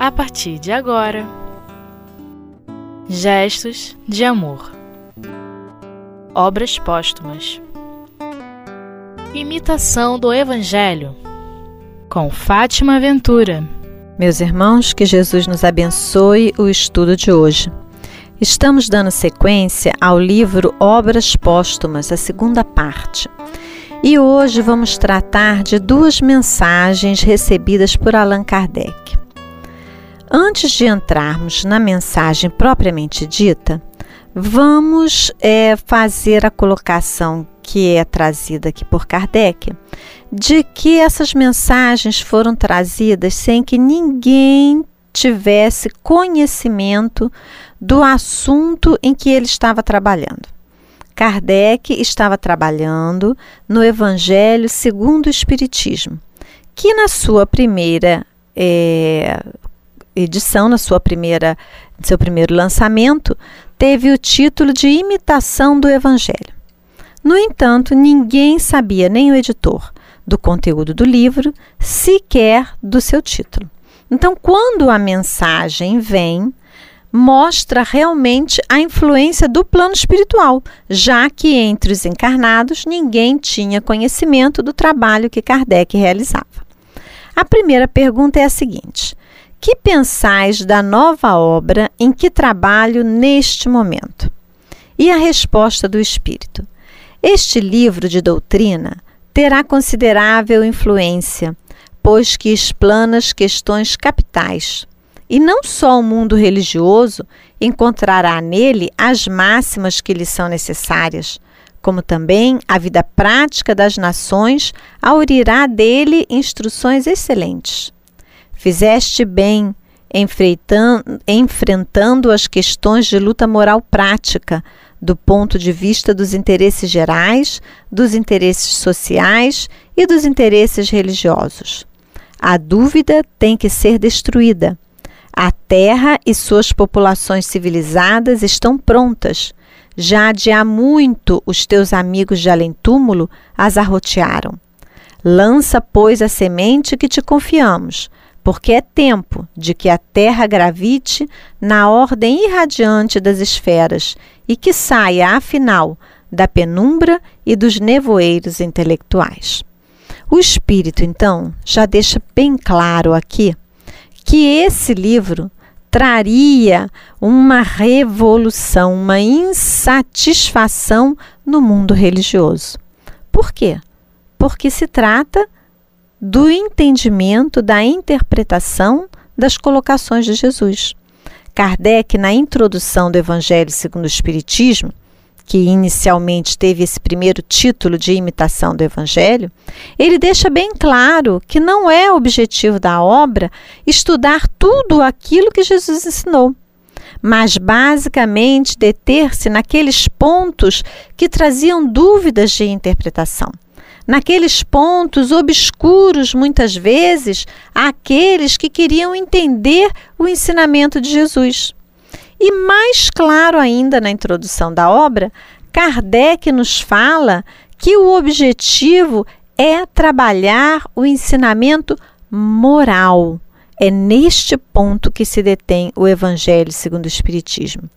a partir de agora. Gestos de amor. Obras póstumas. Imitação do Evangelho. Com Fátima Ventura. Meus irmãos, que Jesus nos abençoe o estudo de hoje. Estamos dando sequência ao livro Obras Póstumas, a segunda parte. E hoje vamos tratar de duas mensagens recebidas por Allan Kardec. Antes de entrarmos na mensagem propriamente dita, vamos é, fazer a colocação que é trazida aqui por Kardec, de que essas mensagens foram trazidas sem que ninguém tivesse conhecimento do assunto em que ele estava trabalhando. Kardec estava trabalhando no Evangelho segundo o Espiritismo, que na sua primeira é, edição, na sua primeira, seu primeiro lançamento, teve o título de Imitação do Evangelho. No entanto, ninguém sabia, nem o editor, do conteúdo do livro, sequer do seu título. Então, quando a mensagem vem, mostra realmente a influência do plano espiritual, já que entre os encarnados ninguém tinha conhecimento do trabalho que Kardec realizava. A primeira pergunta é a seguinte: que pensais da nova obra em que trabalho neste momento? E a resposta do Espírito: Este livro de doutrina terá considerável influência, pois que explana as questões capitais. E não só o mundo religioso encontrará nele as máximas que lhe são necessárias, como também a vida prática das nações aurirá dele instruções excelentes. Fizeste bem enfrentando as questões de luta moral prática, do ponto de vista dos interesses gerais, dos interesses sociais e dos interesses religiosos. A dúvida tem que ser destruída. A terra e suas populações civilizadas estão prontas. Já de há muito os teus amigos de além-túmulo as arrotearam. Lança, pois, a semente que te confiamos porque é tempo de que a Terra gravite na ordem irradiante das esferas e que saia, afinal, da penumbra e dos nevoeiros intelectuais. O Espírito, então, já deixa bem claro aqui que esse livro traria uma revolução, uma insatisfação no mundo religioso. Por quê? Porque se trata do entendimento, da interpretação das colocações de Jesus. Kardec, na introdução do Evangelho segundo o Espiritismo, que inicialmente teve esse primeiro título de imitação do Evangelho, ele deixa bem claro que não é objetivo da obra estudar tudo aquilo que Jesus ensinou, mas basicamente deter-se naqueles pontos que traziam dúvidas de interpretação naqueles pontos obscuros, muitas vezes, àqueles que queriam entender o ensinamento de Jesus. E mais claro ainda na introdução da obra, Kardec nos fala que o objetivo é trabalhar o ensinamento moral. É neste ponto que se detém o Evangelho segundo o Espiritismo.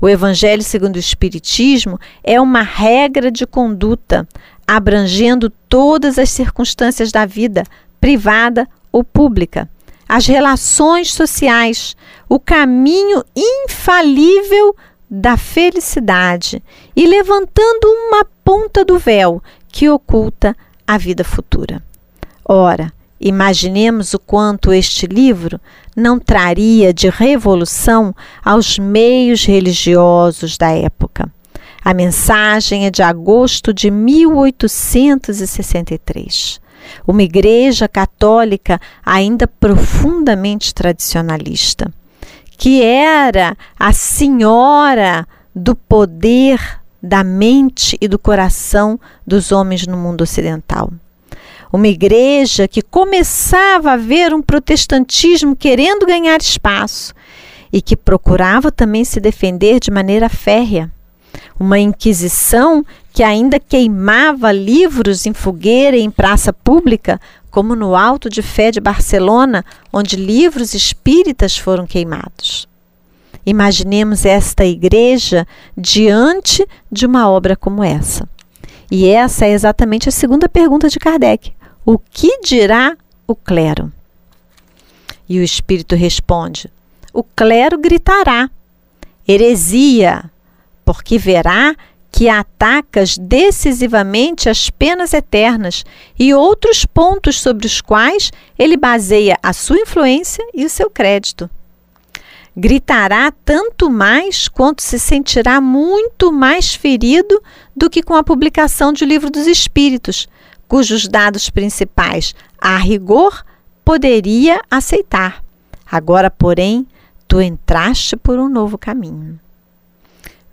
O Evangelho segundo o Espiritismo é uma regra de conduta, abrangendo todas as circunstâncias da vida, privada ou pública, as relações sociais, o caminho infalível da felicidade e levantando uma ponta do véu que oculta a vida futura. Ora, imaginemos o quanto este livro não traria de revolução aos meios religiosos da época. A mensagem é de agosto de 1863. Uma igreja católica ainda profundamente tradicionalista, que era a senhora do poder da mente e do coração dos homens no mundo ocidental. Uma igreja que começava a ver um protestantismo querendo ganhar espaço e que procurava também se defender de maneira férrea uma Inquisição que ainda queimava livros em fogueira e em praça pública como no Alto de Fé de Barcelona, onde livros espíritas foram queimados. Imaginemos esta igreja diante de uma obra como essa. E essa é exatamente a segunda pergunta de Kardec: O que dirá o clero? E o espírito responde: O clero gritará: Heresia, porque verá que atacas decisivamente as penas eternas e outros pontos sobre os quais ele baseia a sua influência e o seu crédito. Gritará tanto mais quanto se sentirá muito mais ferido do que com a publicação de O Livro dos Espíritos, cujos dados principais, a rigor, poderia aceitar. Agora, porém, tu entraste por um novo caminho.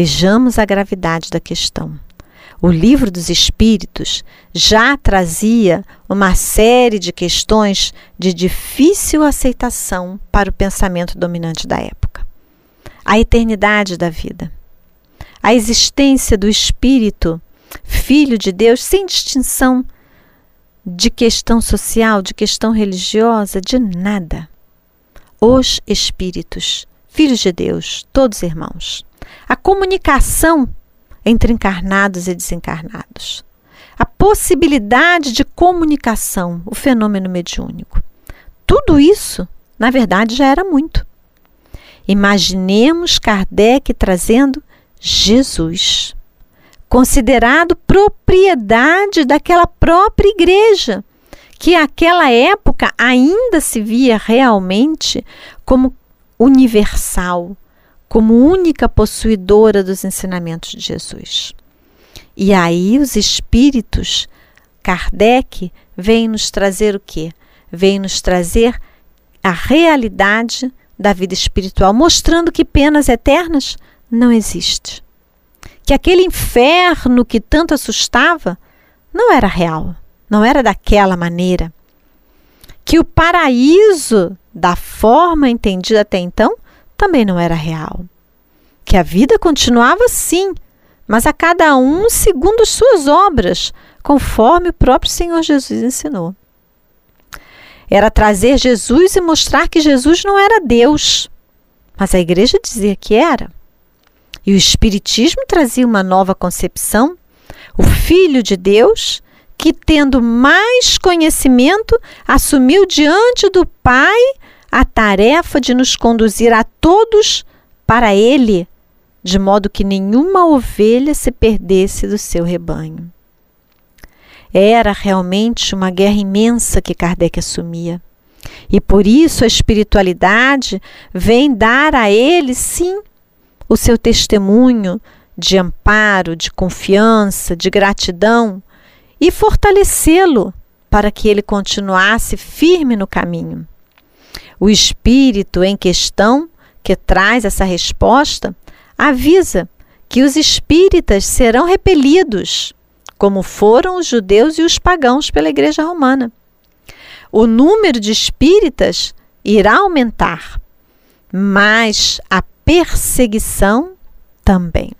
Vejamos a gravidade da questão. O livro dos Espíritos já trazia uma série de questões de difícil aceitação para o pensamento dominante da época. A eternidade da vida, a existência do Espírito, Filho de Deus, sem distinção de questão social, de questão religiosa, de nada. Os Espíritos, filhos de Deus, todos irmãos a comunicação entre encarnados e desencarnados, a possibilidade de comunicação, o fenômeno mediúnico. Tudo isso, na verdade, já era muito. Imaginemos Kardec trazendo Jesus, considerado propriedade daquela própria igreja, que naquela época ainda se via realmente como universal, como única possuidora dos ensinamentos de Jesus. E aí os espíritos, Kardec, vem nos trazer o quê? Vem nos trazer a realidade da vida espiritual, mostrando que penas eternas não existe. Que aquele inferno que tanto assustava não era real, não era daquela maneira. Que o paraíso, da forma entendida até então, também não era real. Que a vida continuava sim, mas a cada um segundo as suas obras, conforme o próprio Senhor Jesus ensinou. Era trazer Jesus e mostrar que Jesus não era Deus, mas a igreja dizia que era. E o Espiritismo trazia uma nova concepção, o Filho de Deus, que, tendo mais conhecimento, assumiu diante do Pai a tarefa de nos conduzir a todos para Ele, de modo que nenhuma ovelha se perdesse do seu rebanho. Era realmente uma guerra imensa que Kardec assumia. E por isso a espiritualidade vem dar a ele, sim, o seu testemunho de amparo, de confiança, de gratidão e fortalecê-lo para que ele continuasse firme no caminho. O espírito em questão, que traz essa resposta, avisa que os espíritas serão repelidos, como foram os judeus e os pagãos pela Igreja Romana. O número de espíritas irá aumentar, mas a perseguição também.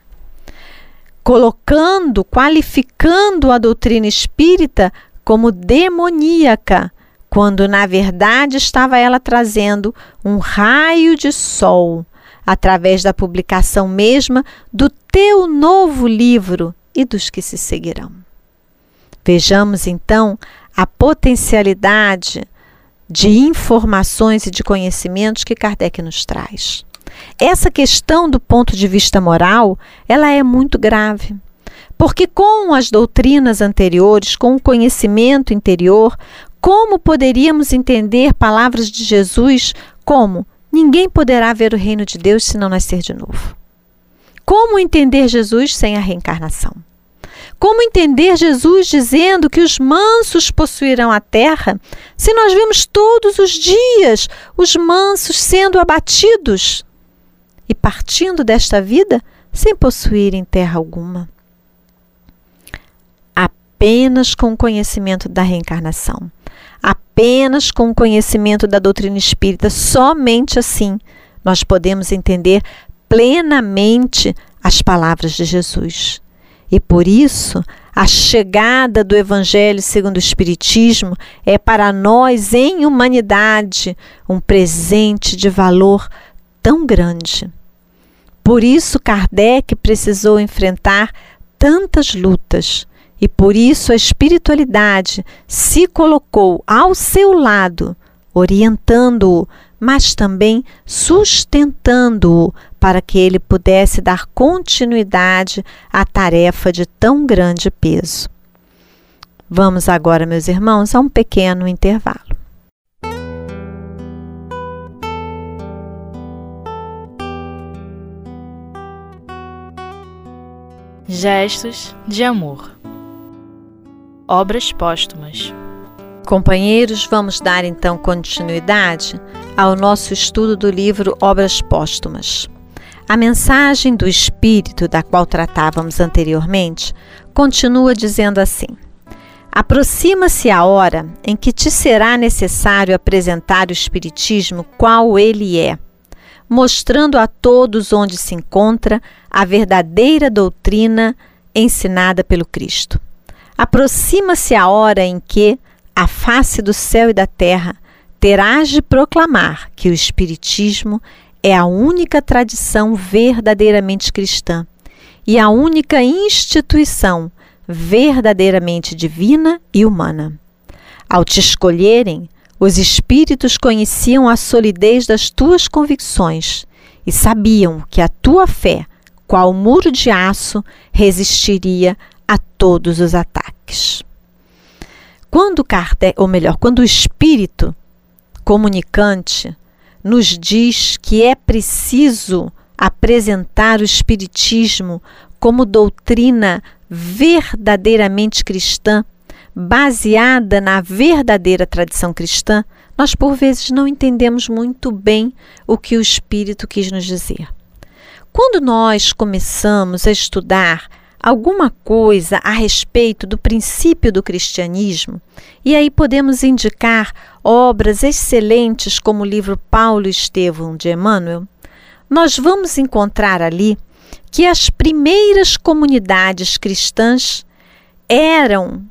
Colocando, qualificando a doutrina espírita como demoníaca, quando na verdade estava ela trazendo um raio de sol através da publicação mesma do teu novo livro e dos que se seguirão. Vejamos então a potencialidade de informações e de conhecimentos que Kardec nos traz. Essa questão do ponto de vista moral, ela é muito grave. Porque com as doutrinas anteriores, com o conhecimento interior, como poderíamos entender palavras de Jesus como ninguém poderá ver o reino de Deus se não nascer de novo? Como entender Jesus sem a reencarnação? Como entender Jesus dizendo que os mansos possuirão a terra, se nós vemos todos os dias os mansos sendo abatidos e partindo desta vida sem possuírem terra alguma? Apenas com o conhecimento da reencarnação apenas com o conhecimento da doutrina espírita, somente assim nós podemos entender plenamente as palavras de Jesus. E por isso, A chegada do Evangelho segundo o Espiritismo é para nós, em humanidade, um presente de valor tão grande. Por isso, Kardec precisou enfrentar tantas lutas e por isso a espiritualidade se colocou ao seu lado, orientando-o, mas também sustentando-o para que ele pudesse dar continuidade à tarefa de tão grande peso. Vamos agora, meus irmãos, a um pequeno intervalo. Gestos de amor. Obras póstumas. Companheiros, vamos dar então continuidade ao nosso estudo do livro Obras Póstumas. A mensagem do Espírito, da qual tratávamos anteriormente, continua dizendo assim: Aproxima-se a hora em que te será necessário apresentar o Espiritismo qual ele é, mostrando a todos onde se encontra a verdadeira doutrina ensinada pelo Cristo. Aproxima-se a hora em que, a face do céu e da terra, terás de proclamar que o Espiritismo é a única tradição verdadeiramente cristã e a única instituição verdadeiramente divina e humana. Ao te escolherem, os espíritos conheciam a solidez das tuas convicções e sabiam que a tua fé, qual muro de aço, resistiria a todos os ataques. Quando Kardec, ou melhor, quando o espírito comunicante nos diz que é preciso apresentar o espiritismo como doutrina verdadeiramente cristã, baseada na verdadeira tradição cristã, nós por vezes não entendemos muito bem o que o espírito quis nos dizer. Quando nós começamos a estudar alguma coisa a respeito do princípio do cristianismo, e aí podemos indicar obras excelentes como o livro Paulo e Estevão de Emmanuel, nós vamos encontrar ali que as primeiras comunidades cristãs eram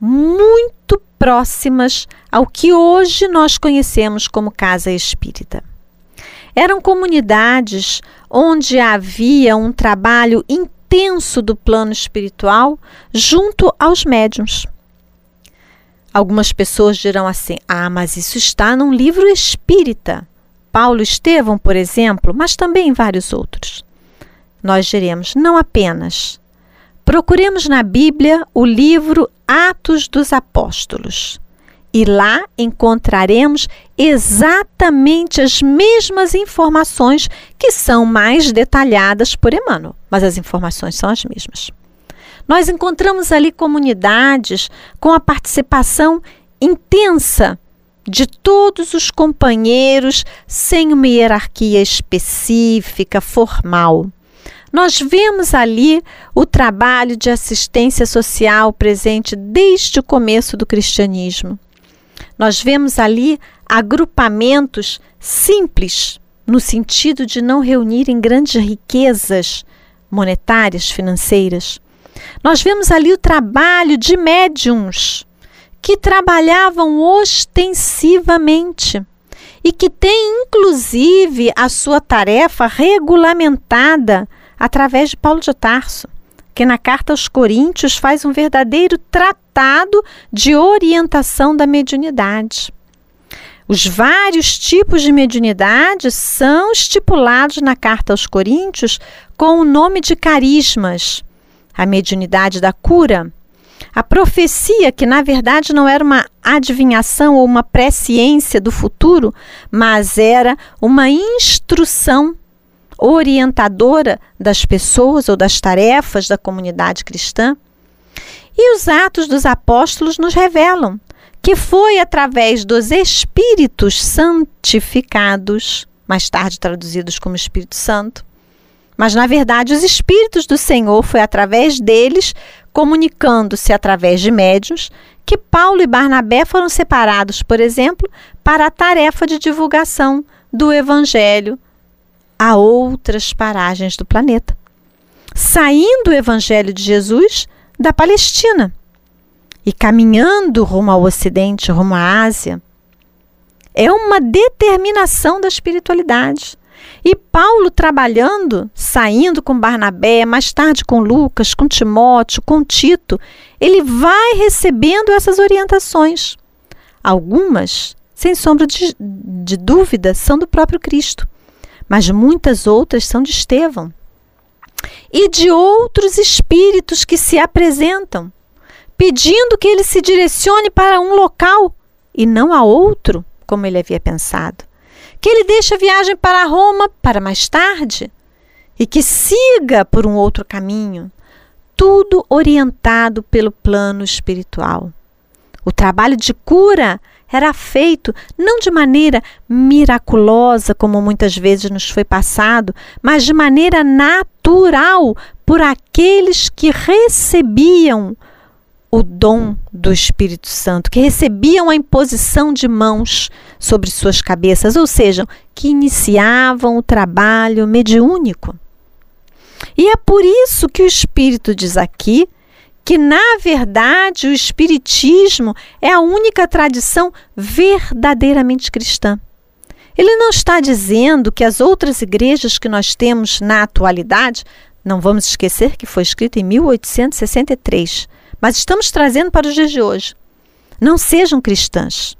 muito próximas ao que hoje nós conhecemos como casa espírita. Eram comunidades onde havia um trabalho intenso intenso do plano espiritual junto aos médiums. Algumas pessoas dirão assim: ah, mas isso está num livro espírita. Paulo Estevão, por exemplo, mas também vários outros. Nós diremos: não apenas. Procuremos na Bíblia o livro Atos dos Apóstolos e lá encontraremos exatamente as mesmas informações que são mais detalhadas por Emmanuel, mas as informações são as mesmas. Nós encontramos ali comunidades com a participação intensa de todos os companheiros, sem uma hierarquia específica, formal. Nós vemos ali o trabalho de assistência social presente desde o começo do cristianismo. Nós vemos ali agrupamentos simples, no sentido de não reunirem grandes riquezas monetárias, financeiras. Nós vemos ali o trabalho de médiums que trabalhavam ostensivamente e que têm, inclusive, a sua tarefa regulamentada através de Paulo de Tarso que na carta aos Coríntios faz um verdadeiro tratado de orientação da mediunidade. Os vários tipos de mediunidade são estipulados na carta aos Coríntios com o nome de carismas. A mediunidade da cura, a profecia, que na verdade não era uma adivinhação ou uma presciência do futuro, mas era uma instrução orientadora das pessoas ou das tarefas da comunidade cristã. E os Atos dos Apóstolos nos revelam que foi através dos Espíritos santificados, mais tarde traduzidos como Espírito Santo, mas na verdade os Espíritos do Senhor foi através deles, comunicando-se através de médios, que Paulo e Barnabé foram separados, por exemplo, para a tarefa de divulgação do Evangelho a outras paragens do planeta. Saindo o Evangelho de Jesus da Palestina. E caminhando rumo ao Ocidente, rumo à Ásia, é uma determinação da espiritualidade. E Paulo trabalhando, saindo com Barnabé, mais tarde com Lucas, com Timóteo, com Tito, ele vai recebendo essas orientações. Algumas, sem sombra de, de dúvida, são do próprio Cristo, mas muitas outras são de Estevão e de outros espíritos que se apresentam, pedindo que ele se direcione para um local e não a outro, como ele havia pensado que ele deixe a viagem para Roma para mais tarde e que siga por um outro caminho, tudo orientado pelo plano espiritual. O trabalho de cura era feito não de maneira miraculosa, como muitas vezes nos foi passado, mas de maneira natural por aqueles que recebiam o dom do Espírito Santo, que recebiam a imposição de mãos sobre suas cabeças, ou seja, que iniciavam o trabalho mediúnico. E é por isso que o Espírito diz aqui que, na verdade, o Espiritismo é a única tradição verdadeiramente cristã. Ele não está dizendo que as outras igrejas que nós temos na atualidade, não vamos esquecer que foi escrito em 1863, mas estamos trazendo para os dias de hoje. Não sejam cristãs,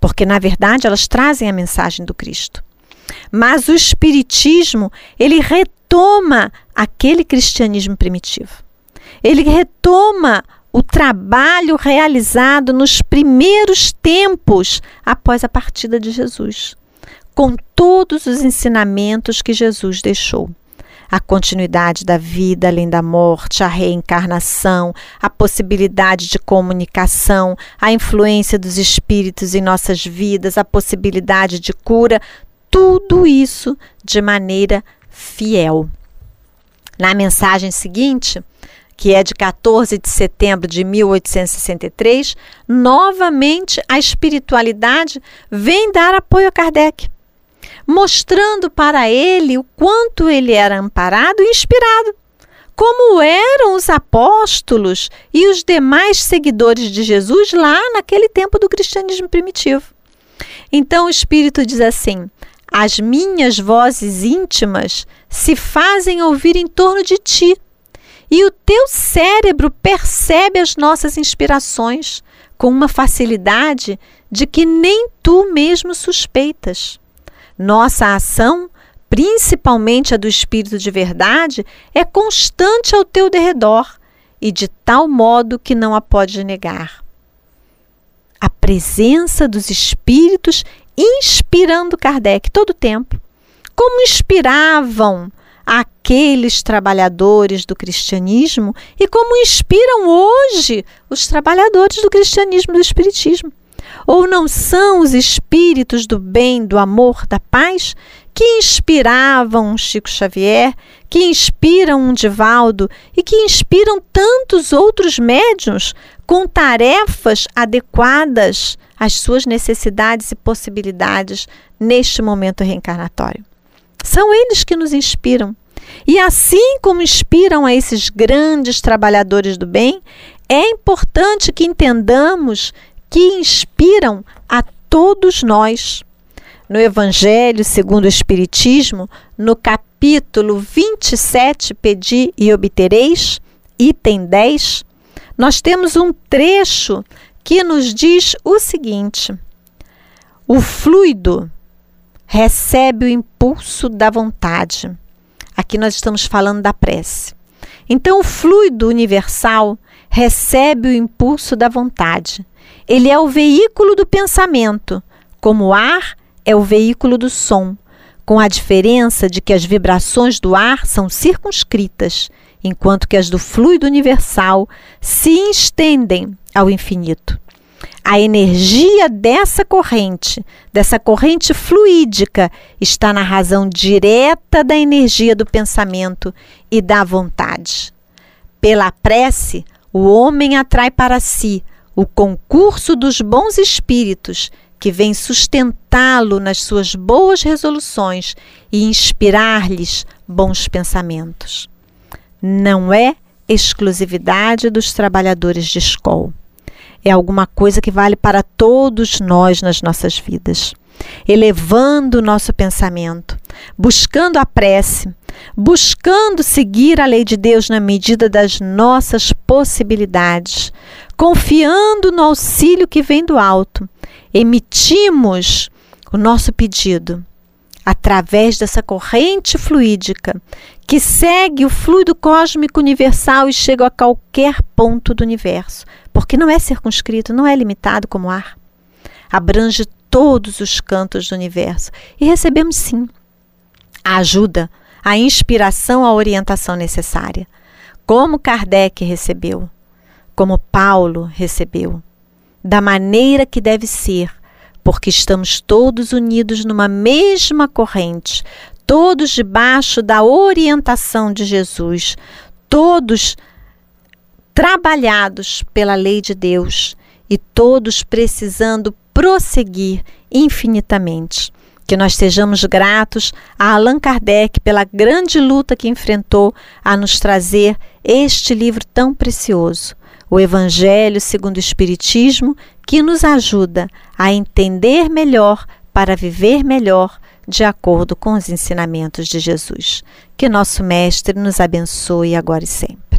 porque na verdade elas trazem a mensagem do Cristo. Mas o espiritismo, ele retoma aquele cristianismo primitivo. Ele retoma o trabalho realizado nos primeiros tempos após a partida de Jesus, com todos os ensinamentos que Jesus deixou a continuidade da vida além da morte, a reencarnação, a possibilidade de comunicação, a influência dos espíritos em nossas vidas, a possibilidade de cura, tudo isso de maneira fiel. Na mensagem seguinte, que é de 14 de setembro de 1863, novamente a espiritualidade vem dar apoio a Kardec mostrando para ele o quanto ele era amparado e inspirado, como eram os apóstolos e os demais seguidores de Jesus lá naquele tempo do cristianismo primitivo. Então o Espírito diz assim: As minhas vozes íntimas se fazem ouvir em torno de ti, e o teu cérebro percebe as nossas inspirações com uma facilidade de que nem tu mesmo suspeitas. Nossa ação, principalmente a do Espírito de verdade, é constante ao teu derredor e de tal modo que não a pode negar. A presença dos Espíritos inspirando Kardec todo o tempo. Como inspiravam aqueles trabalhadores do cristianismo e como inspiram hoje os trabalhadores do cristianismo e do espiritismo. Ou não são os espíritos do bem, do amor, da paz que inspiravam Chico Xavier, que inspiram um Divaldo e que inspiram tantos outros médiuns com tarefas adequadas às suas necessidades e possibilidades neste momento reencarnatório. São eles que nos inspiram. E assim como inspiram a esses grandes trabalhadores do bem, é importante que entendamos que inspiram a todos nós. No Evangelho segundo o Espiritismo, no capítulo 27, Pedi e obtereis, item 10, nós temos um trecho que nos diz o seguinte: o fluido recebe o impulso da vontade. Aqui nós estamos falando da prece. Então, o fluido universal recebe o impulso da vontade. Ele é o veículo do pensamento, como o ar é o veículo do som, com a diferença de que as vibrações do ar são circunscritas, enquanto que as do fluido universal se estendem ao infinito. A energia dessa corrente, dessa corrente fluídica, está na razão direta da energia do pensamento e da vontade. Pela prece, o homem atrai para si o concurso dos bons espíritos que vem sustentá-lo nas suas boas resoluções e inspirar-lhes bons pensamentos. Não é exclusividade dos trabalhadores de escola. É alguma coisa que vale para todos nós nas nossas vidas. Elevando o nosso pensamento, buscando a prece, buscando seguir a lei de Deus na medida das nossas possibilidades, confiando no auxílio que vem do alto, emitimos o nosso pedido através dessa corrente fluídica que segue o fluido cósmico universal e chega a qualquer ponto do universo, porque não é circunscrito, não é limitado como ar. Abrange todos os cantos do universo e recebemos sim a ajuda, a inspiração, a orientação necessária, como Kardec recebeu, como Paulo recebeu, da maneira que deve ser, porque estamos todos unidos numa mesma corrente, todos debaixo da orientação de Jesus, todos trabalhados pela lei de Deus e todos precisando prosseguir infinitamente. Que nós sejamos gratos a Allan Kardec pela grande luta que enfrentou a nos trazer este livro tão precioso, o Evangelho segundo o Espiritismo, que nos ajuda a entender melhor para viver melhor de acordo com os ensinamentos de Jesus. Que nosso Mestre nos abençoe agora e sempre.